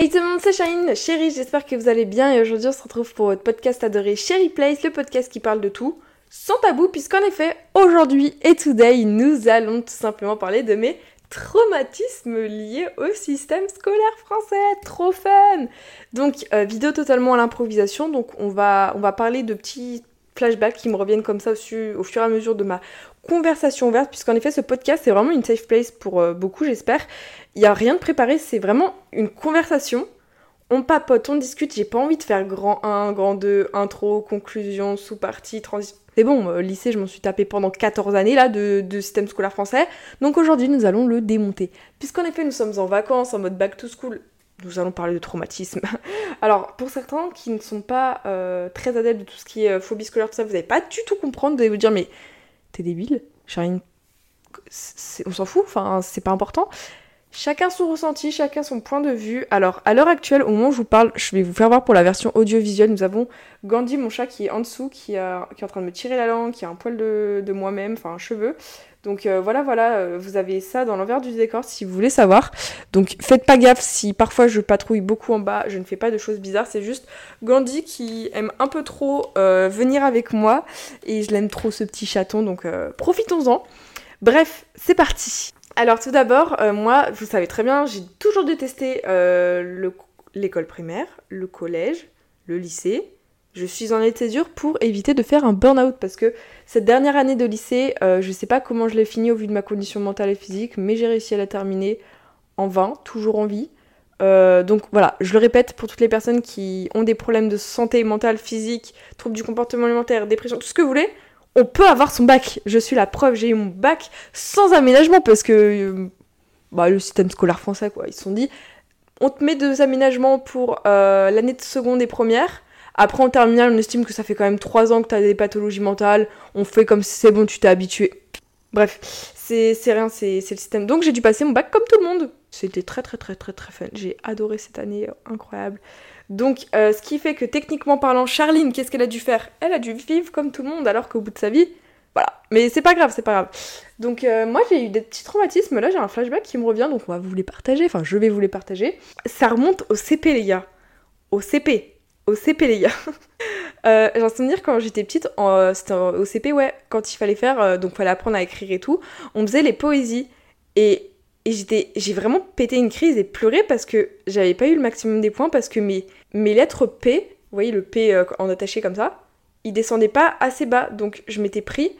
Hey tout le monde, c'est Shine, chérie, j'espère que vous allez bien et aujourd'hui on se retrouve pour votre podcast adoré Chérie Place, le podcast qui parle de tout, sans tabou, puisqu'en effet, aujourd'hui et today, nous allons tout simplement parler de mes traumatismes liés au système scolaire français. Trop fun Donc, euh, vidéo totalement à l'improvisation, donc on va, on va parler de petits flashbacks qui me reviennent comme ça au, fur et à mesure de ma conversation ouverte, puisqu'en effet ce podcast c'est vraiment une safe place pour euh, beaucoup j'espère. Il n'y a rien de préparé, c'est vraiment une conversation. On papote, on discute, j'ai pas envie de faire grand 1, grand 2, intro, conclusion, sous-partie, transition. C'est bon, euh, lycée, je m'en suis tapé pendant 14 années là de système scolaire français. Donc aujourd'hui, nous allons le démonter. Puisqu'en effet, nous sommes en vacances, en mode back to school, nous allons parler de traumatisme. Alors, pour certains qui ne sont pas euh, très adeptes de tout ce qui est phobie scolaire, tout ça, vous n'allez pas du tout comprendre, vous allez vous dire, mais t'es débile, Charine, on s'en fout, enfin, c'est pas important. Chacun son ressenti, chacun son point de vue. Alors, à l'heure actuelle, au moment où je vous parle, je vais vous faire voir pour la version audiovisuelle. Nous avons Gandhi, mon chat, qui est en dessous, qui, est en train de me tirer la langue, qui a un poil de moi-même, enfin un cheveu. Donc euh, voilà, voilà, euh, vous avez ça dans l'envers du décor si vous voulez savoir. Donc faites pas gaffe si parfois je patrouille beaucoup en bas, je ne fais pas de choses bizarres, c'est juste Gandhi qui aime un peu trop euh, venir avec moi et je l'aime trop ce petit chaton, donc profitons-en. Bref, c'est parti. Alors tout d'abord, moi, vous savez très bien, j'ai toujours détesté l'école primaire, le collège, le lycée, je suis en état dur pour éviter de faire un burn-out parce que cette dernière année de lycée, euh, je sais pas comment je l'ai fini au vu de ma condition mentale et physique, mais j'ai réussi à la terminer en vain, toujours en vie. Euh, donc voilà, je le répète pour toutes les personnes qui ont des problèmes de santé mentale, physique, troubles du comportement alimentaire, dépression, tout ce que vous voulez, on peut avoir son bac. Je suis la preuve, j'ai eu mon bac sans aménagement parce que euh, bah, le système scolaire français, quoi, ils se sont dit, on te met deux aménagements pour l'année de seconde et première après, en terminale, on estime que ça fait quand même 3 ans que tu as des pathologies mentales. On fait comme si c'est bon, tu t'es habitué. Bref, c'est rien, c'est le système. Donc j'ai dû passer mon bac comme tout le monde. C'était très très très très très fun. J'ai adoré cette année, incroyable. Donc euh, ce qui fait que techniquement parlant, Charline, qu'est-ce qu'elle a dû faire? Elle a dû vivre comme tout le monde alors qu'au bout de sa vie, voilà. Mais c'est pas grave, c'est pas grave. Donc euh, moi j'ai eu des petits traumatismes. Là j'ai un flashback qui me revient, donc on va vous les partager. Enfin je vais vous les partager. Ça remonte au CP les gars. Au CP CP les gars. euh, J'ai un souvenir quand j'étais petite, c'était au CP ouais, quand il fallait faire, euh, donc fallait apprendre à écrire et tout, on faisait les poésies. Et, et j'étais, j'ai vraiment pété une crise et pleuré parce que j'avais pas eu le maximum des points parce que mes, mes lettres P, vous voyez le P euh, en attaché comme ça, ils descendaient pas assez bas. Donc je m'étais pris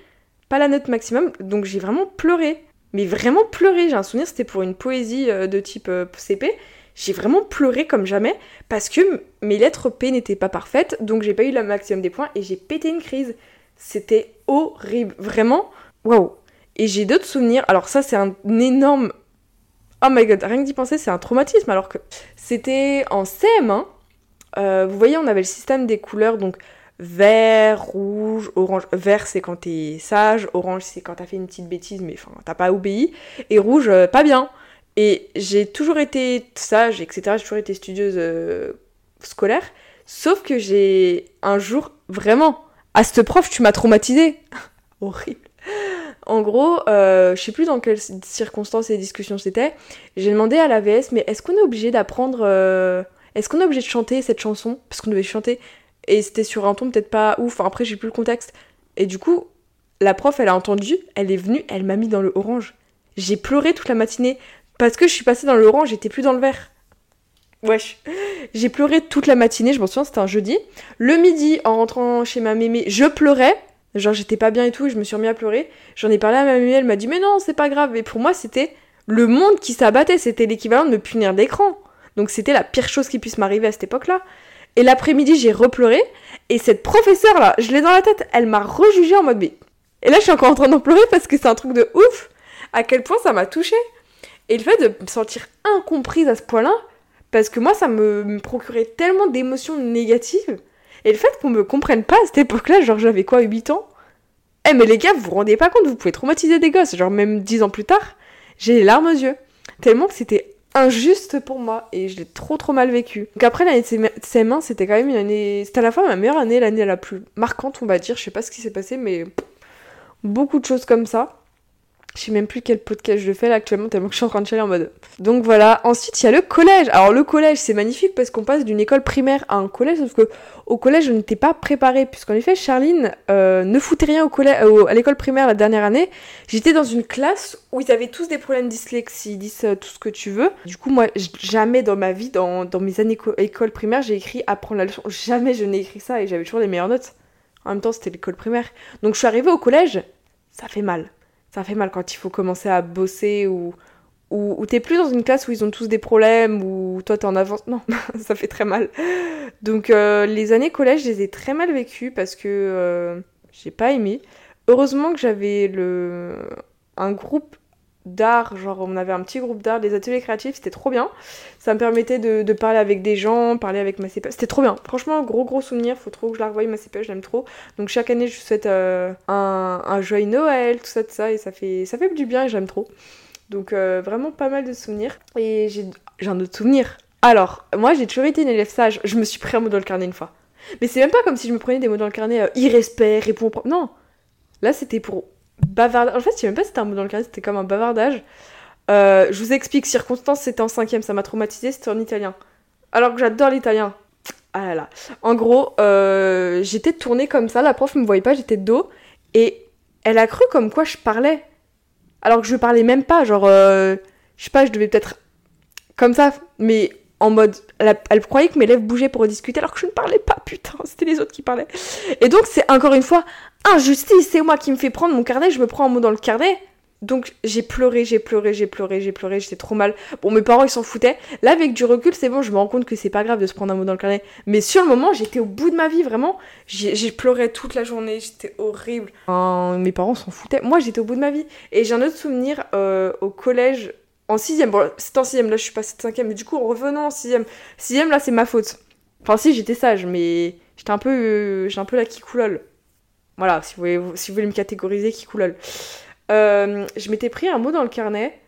pas la note maximum. Donc j'ai vraiment pleuré. Mais vraiment pleuré, j'ai un souvenir c'était pour une poésie euh, de type CP j'ai vraiment pleuré comme jamais parce que mes lettres P n'étaient pas parfaites, donc j'ai pas eu le maximum des points et j'ai pété une crise. C'était horrible, vraiment. Waouh. Et j'ai d'autres souvenirs. Alors ça c'est un énorme Oh my god, rien que d'y penser, c'est un traumatisme alors que c'était en CM1. Euh, vous voyez, on avait le système des couleurs, donc vert, rouge, orange. Vert, c'est quand t'es sage, orange, c'est quand t'as fait une petite bêtise, mais enfin, t'as pas obéi. Et rouge, euh, pas bien. Et j'ai toujours été sage, etc. J'ai toujours été studieuse euh, scolaire. Sauf que j'ai un jour, vraiment, à ce prof, tu m'as traumatisée. Horrible. En gros, euh, je sais plus dans quelles circonstances et discussions c'était. J'ai demandé à la VS, mais est-ce qu'on est obligé d'apprendre. Euh, est-ce qu'on est obligé de chanter cette chanson? Parce qu'on devait chanter. Et c'était sur un ton peut-être pas ouf. après, j'ai plus le contexte. Et du coup, la prof, elle a entendu, elle est venue, elle m'a mis dans le orange. J'ai pleuré toute la matinée. Parce que je suis passée dans le orange, j'étais plus dans le vert. Wesh. J'ai pleuré toute la matinée, je m'en souviens, c'était un jeudi. Le midi, en rentrant chez ma mémé, je pleurais. Genre, j'étais pas bien et tout, et je me suis remis à pleurer. J'en ai parlé à ma mémé, elle m'a dit, mais non, c'est pas grave. Et pour moi, c'était le monde qui s'abattait, c'était l'équivalent de me punir d'écran. Donc, c'était la pire chose qui puisse m'arriver à cette époque-là. Et l'après-midi, j'ai repleuré. Et cette professeure-là, je l'ai dans la tête, elle m'a rejugé en mode B. Et là, je suis encore en train d'en pleurer parce que c'est un truc de ouf. À quel point ça m'a touchée. Et le fait de me sentir incomprise à ce point-là, parce que moi, ça me, procurait tellement d'émotions négatives. Et le fait qu'on me comprenne pas à cette époque-là, genre j'avais quoi, 8 ans? Eh mais les gars, vous vous rendez pas compte, vous pouvez traumatiser des gosses. Genre même 10 ans plus tard, j'ai les larmes aux yeux. Tellement que c'était injuste pour moi et je l'ai trop trop mal vécu. Donc après l'année de CM1, c'était quand même une année... C'était à la fois ma meilleure année, l'année la plus marquante on va dire. Je sais pas ce qui s'est passé mais beaucoup de choses comme ça. Je sais même plus quel podcast je fais là actuellement, tellement que je suis en train de chialer en mode. Donc voilà. Ensuite, il y a le collège. Alors, le collège, c'est magnifique parce qu'on passe d'une école primaire à un collège, sauf que au collège, je n'étais pas préparée, puisqu'en effet, Charline euh, ne foutait rien au collège, euh, à l'école primaire la dernière année. J'étais dans une classe où ils avaient tous des problèmes dyslexie, ils disent euh, tout ce que tu veux. Du coup, moi, jamais dans ma vie, dans, mes années école primaire, j'ai écrit apprendre la leçon. Jamais je n'ai écrit ça et j'avais toujours les meilleures notes. En même temps, c'était l'école primaire. Donc, je suis arrivée au collège, ça fait mal ça fait mal quand il faut commencer à bosser ou ou, t'es plus dans une classe où ils ont tous des problèmes ou toi t'es en avance. Non, ça fait très mal. Donc euh, les années collège, je les ai très mal vécues parce que euh, j'ai pas aimé. Heureusement que j'avais le un groupe d'art, genre on avait un petit groupe d'art, des ateliers créatifs, c'était trop bien. Ça me permettait de, parler avec des gens, parler avec ma CPE, c'était trop bien. Franchement, gros gros souvenir, faut trop que je la revoie ma CPE, je l'aime trop. Donc chaque année, je souhaite euh, un, un, joyeux Noël, tout ça, tout ça, et ça fait, ça fait du bien et j'aime trop. Donc euh, vraiment pas mal de souvenirs. Et j'ai un autre souvenir. Alors, moi j'ai toujours été une élève sage, je me suis pris un mot dans le carnet une fois. Mais c'est même pas comme si je me prenais des mots dans le carnet, euh, irrespect, réponds... Non Là c'était pour bavardage. En fait, je sais même pas si c'était un mot dans le carnet, c'était comme un bavardage. Euh, je vous explique, circonstance, c'était en cinquième, ça m'a traumatisé, c'était en italien. Alors que j'adore l'italien. Ah là là. En gros, euh, j'étais tournée comme ça, la prof me voyait pas, j'étais de dos, et elle a cru comme quoi je parlais. Alors que je parlais même pas, genre, euh, je sais pas, je devais peut-être comme ça, mais en mode, elle, elle, croyait que mes lèvres bougeaient pour discuter alors que je ne parlais pas, putain, c'était les autres qui parlaient. Et donc c'est encore une fois injustice, c'est moi qui me fais prendre mon carnet, je me prends un mot dans le carnet. Donc j'ai pleuré, j'ai pleuré, j'ai pleuré, j'ai pleuré, j'étais trop mal. Bon, mes parents ils s'en foutaient. Là, avec du recul, c'est bon, je me rends compte que c'est pas grave de se prendre un mot dans le carnet. Mais sur le moment, j'étais au bout de ma vie, vraiment. J'ai pleuré toute la journée, j'étais horrible. mes parents s'en foutaient. Moi, j'étais au bout de ma vie. Et j'ai un autre souvenir euh, au collège, en sixième. Bon, c'est en sixième, là je suis passée de cinquième. Mais du coup, en revenant en sixième, sixième, là c'est ma faute. Enfin, si, j'étais sage, mais j'étais un peu. Euh, j'ai un peu la kikoulole. Voilà, si vous voulez, si vous voulez me catégoriser, kikoulole. Euh, je m'étais pris un mot dans le carnet.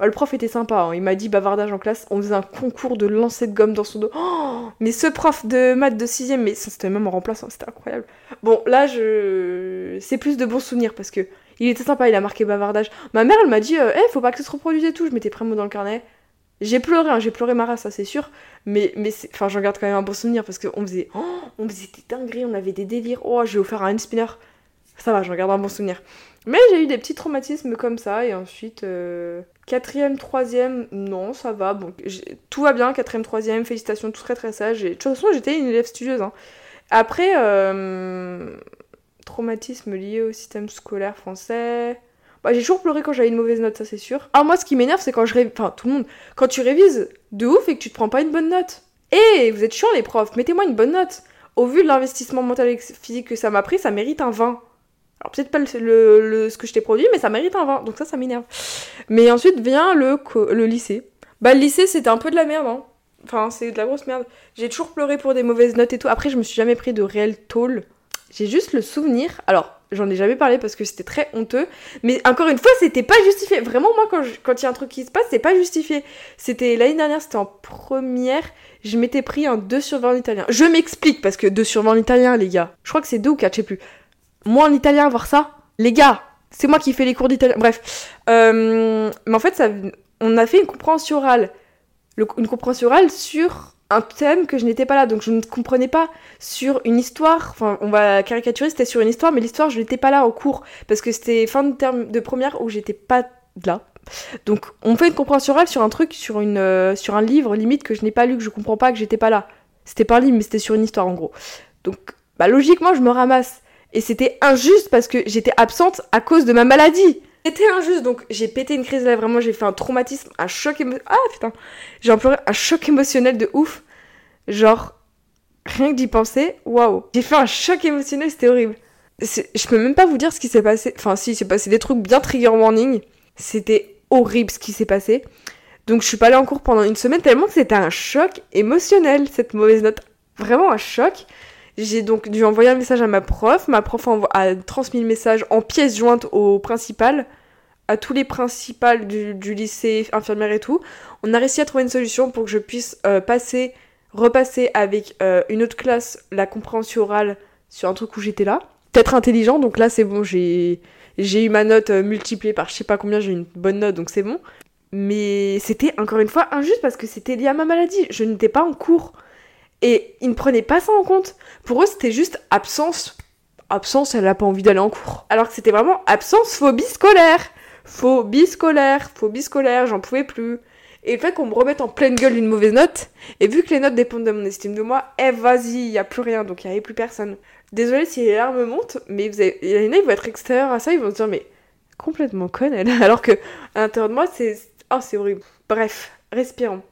Bah, le prof était sympa, hein. il m'a dit bavardage en classe. On faisait un concours de lancer de gomme dans son dos. Oh, mais ce prof de maths de 6 mais c'était même en remplaçant, c'était incroyable. Bon, là, je c'est plus de bons souvenirs parce que il était sympa, il a marqué bavardage. Ma mère, elle m'a dit, eh, faut pas que ça se reproduise et tout. Je m'étais pris un mot dans le carnet. J'ai pleuré, hein, j'ai pleuré ma race, ça c'est sûr. Mais, mais enfin, j'en garde quand même un bon souvenir parce qu'on faisait, oh, on faisait des dingueries, on avait des délires. Oh, j'ai offert un spinner. Ça va, j'en garde un bon souvenir. Mais j'ai eu des petits traumatismes comme ça, et ensuite, euh, quatrième, troisième, non, ça va, bon, tout va bien, quatrième, troisième, félicitations, tout très très sage. Et, de toute façon, j'étais une élève studieuse. Hein. Après, euh, traumatisme lié au système scolaire français. Bah, j'ai toujours pleuré quand j'avais une mauvaise note, ça c'est sûr. Ah, moi, ce qui m'énerve, c'est quand je révise. Enfin, tout le monde. Quand tu révises de ouf et que tu te prends pas une bonne note. Eh, vous êtes chiants, les profs, mettez-moi une bonne note. Au vu de l'investissement mental et physique que ça m'a pris, ça mérite un 20. Alors peut-être pas le, ce que je t'ai produit, mais ça mérite un 20, donc ça, ça m'énerve. Mais ensuite vient le, le lycée. Bah le lycée, c'était un peu de la merde, hein. Enfin, c'est de la grosse merde. J'ai toujours pleuré pour des mauvaises notes et tout. Après, je me suis jamais pris de réel tôle. J'ai juste le souvenir. Alors, j'en ai jamais parlé parce que c'était très honteux. Mais encore une fois, c'était pas justifié. Vraiment, moi, quand il y a un truc qui se passe, c'est pas justifié. C'était l'année dernière, c'était en première. Je m'étais pris un 2 sur 20 en italien. Je m'explique parce que 2 sur 20 en italien, les gars. Je crois que c'est 2 ou 4, je sais plus. Moi en italien, voir ça, les gars, c'est moi qui fais les cours d'italien. Bref. Euh, mais en fait, ça, on a fait une compréhension orale. une compréhension orale sur un thème que je n'étais pas là. Donc je ne comprenais pas sur une histoire. Enfin, on va caricaturer, c'était sur une histoire, mais l'histoire, je n'étais pas là au cours. Parce que c'était fin de terme de première où j'étais pas là. Donc on fait une compréhension orale sur un truc, sur, une, euh, sur un livre limite que je n'ai pas lu, que je comprends pas, que j'étais pas là. C'était pas un livre, mais c'était sur une histoire en gros. Donc bah, logiquement, je me ramasse. Et c'était injuste parce que j'étais absente à cause de ma maladie. C'était injuste, donc j'ai pété une crise là, vraiment, j'ai fait un traumatisme, un choc émotionnel. Ah putain, j'ai employé un choc émotionnel de ouf. Genre, rien que d'y penser, waouh. J'ai fait un choc émotionnel, c'était horrible. Je peux même pas vous dire ce qui s'est passé. Enfin, si, il s'est passé des trucs bien trigger warning. C'était horrible ce qui s'est passé. Donc, je suis pas allée en cours pendant une semaine tellement que c'était un choc émotionnel, cette mauvaise note. Vraiment un choc. J'ai donc dû envoyer un message à ma prof. Ma prof a, transmis le message en pièce jointe au principal, à tous les principales du, lycée, infirmière et tout. On a réussi à trouver une solution pour que je puisse euh, passer, repasser avec euh, une autre classe la compréhension orale sur un truc où j'étais là. Peut-être intelligent, donc là c'est bon, j'ai eu ma note euh, multipliée par je sais pas combien, j'ai une bonne note, donc c'est bon. Mais c'était encore une fois injuste parce que c'était lié à ma maladie. Je n'étais pas en cours. Et ils ne prenaient pas ça en compte. Pour eux, c'était juste absence. Absence, elle n'a pas envie d'aller en cours. Alors que c'était vraiment absence, phobie scolaire. Phobie scolaire, phobie scolaire, j'en pouvais plus. Et le fait qu'on me remette en pleine gueule une mauvaise note, et vu que les notes dépendent de mon estime de moi, eh vas-y, il n'y a plus rien, donc il n'y avait plus personne. Désolée si les larmes montent, mais vous il y en a, ils vont être extérieurs à ça, ils vont se dire, mais complètement conne elle. Alors que à l'intérieur de moi, c'est. Oh, c'est horrible. Bref, respirons.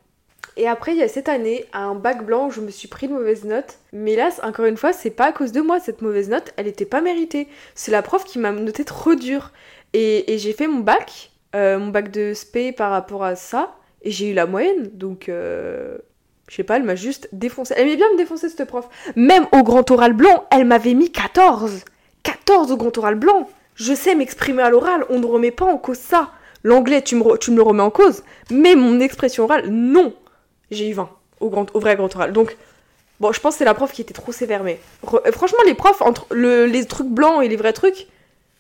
Et après, il y a cette année, un bac blanc où je me suis pris de mauvaise note. Mais là, encore une fois, c'est pas à cause de moi, cette mauvaise note, elle était pas méritée. C'est la prof qui m'a noté trop dur. Et, et j'ai fait mon bac, euh, mon bac de SP par rapport à ça, et j'ai eu la moyenne. Donc, euh, je sais pas, elle m'a juste défoncé. Elle aimait bien me défoncer, cette prof. Même au grand oral blanc, elle m'avait mis 14. 14 au grand oral blanc. Je sais m'exprimer à l'oral, on ne remet pas en cause ça. L'anglais, tu me, tu me le remets en cause. Mais mon expression orale, non. J'ai eu 20 au, grand, au vrai grand oral. Donc, bon, je pense que c'est la prof qui était trop sévère. Mais re- franchement, les profs, entre le- les trucs blancs et les vrais trucs,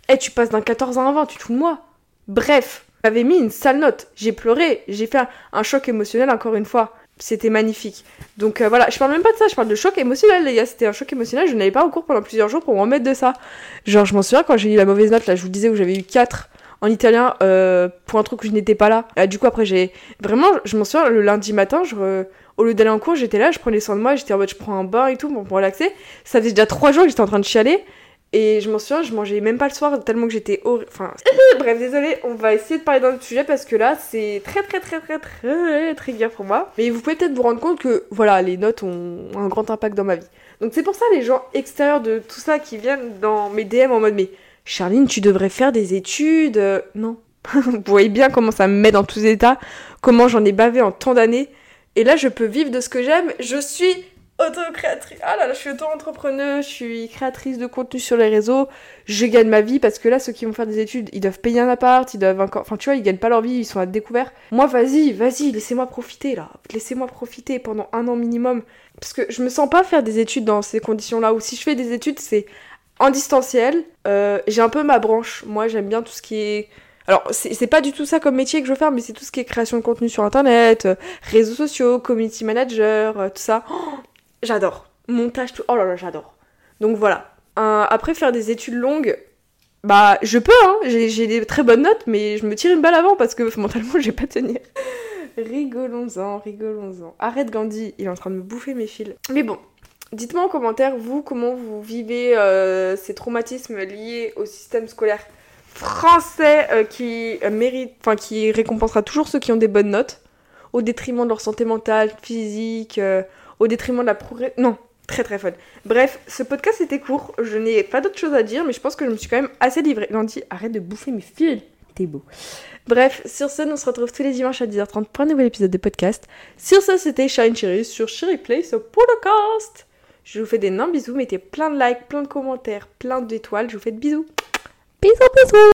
eh, tu passes d'un 14 à un 20, tu te fous de moi. Bref, j'avais mis une sale note. J'ai pleuré, j'ai fait un, un choc émotionnel encore une fois. C'était magnifique. Donc euh, voilà, je parle même pas de ça, je parle de choc émotionnel, les gars. C'était un choc émotionnel, je n'allais pas au cours pendant plusieurs jours pour me remettre de ça. Genre, je m'en souviens quand j'ai eu la mauvaise note, là, je vous disais où j'avais eu 4 en italien euh, pour un truc où je n'étais pas là. Euh, du coup, après, j'ai. Vraiment, je m'en souviens, le lundi matin, je au lieu d'aller en cours, j'étais là, je prenais soin de moi, j'étais en mode, je prends un bain et tout pour me relaxer. Ça faisait déjà 3 jours que j'étais en train de chialer. Et je m'en souviens, je mangeais même pas le soir tellement que j'étais horrible. Enfin, bref, désolé, on va essayer de parler d'un autre sujet parce que là, c'est très très très très très très dur pour moi. Mais vous pouvez peut-être vous rendre compte que, voilà, les notes ont un grand impact dans ma vie. Donc c'est pour ça les gens extérieurs de tout ça qui viennent dans mes DM en mode mais Charline, tu devrais faire des études. euh, Non. vous voyez bien comment ça me met dans tous les états, comment j'en ai bavé en tant d'années. Et là, je peux vivre de ce que j'aime. Je suis auto-créatrice. Ah là là, je suis auto-entrepreneur, je suis créatrice de contenu sur les réseaux. Je gagne ma vie parce que là, ceux qui vont faire des études, ils doivent payer un appart, ils doivent encore. Enfin, tu vois, ils gagnent pas leur vie, ils sont à découvert. Moi, vas-y, vas-y, laissez-moi profiter là. Laissez-moi profiter pendant un an minimum. Parce que je me sens pas faire des études dans ces conditions-là. Ou si je fais des études, c'est en distanciel. Euh, J'ai un peu ma branche. Moi, j'aime bien tout ce qui est. Alors, c'est pas du tout ça comme métier que je veux faire, mais c'est tout ce qui est création de contenu sur internet, euh, réseaux sociaux, community manager, euh, tout ça. Oh, j'adore. Montage, tout. Oh là là, j'adore. Donc voilà. Après, faire des études longues, bah, je peux, hein. J'ai des très bonnes notes, mais je me tire une balle avant parce que mentalement, je vais pas tenir. Rigolons-en, rigolons-en. Arrête Gandhi, il est en train de me bouffer mes fils. Mais bon, dites-moi en commentaire, vous, comment vous vivez euh, ces traumatismes liés au système scolaire français euh, qui mérite, enfin qui récompensera toujours ceux qui ont des bonnes notes, au détriment de leur santé mentale, physique, euh, au détriment de la progrès. Non, très très fun. Bref, ce podcast était court, je n'ai pas d'autre chose à dire, mais je pense que je me suis quand même assez livrée. Gandhi, arrête de bouffer mes fils. T'es beau. Bref, sur ce, on se retrouve tous les dimanches à 10h30 pour un nouvel épisode de podcast. Sur ce, c'était Shine Cherry sur Cherry Place podcast. Je vous fais des énormes bisous, mettez plein de likes, plein de commentaires, plein d'étoiles. Je vous fais de bisous. Bisous, bisous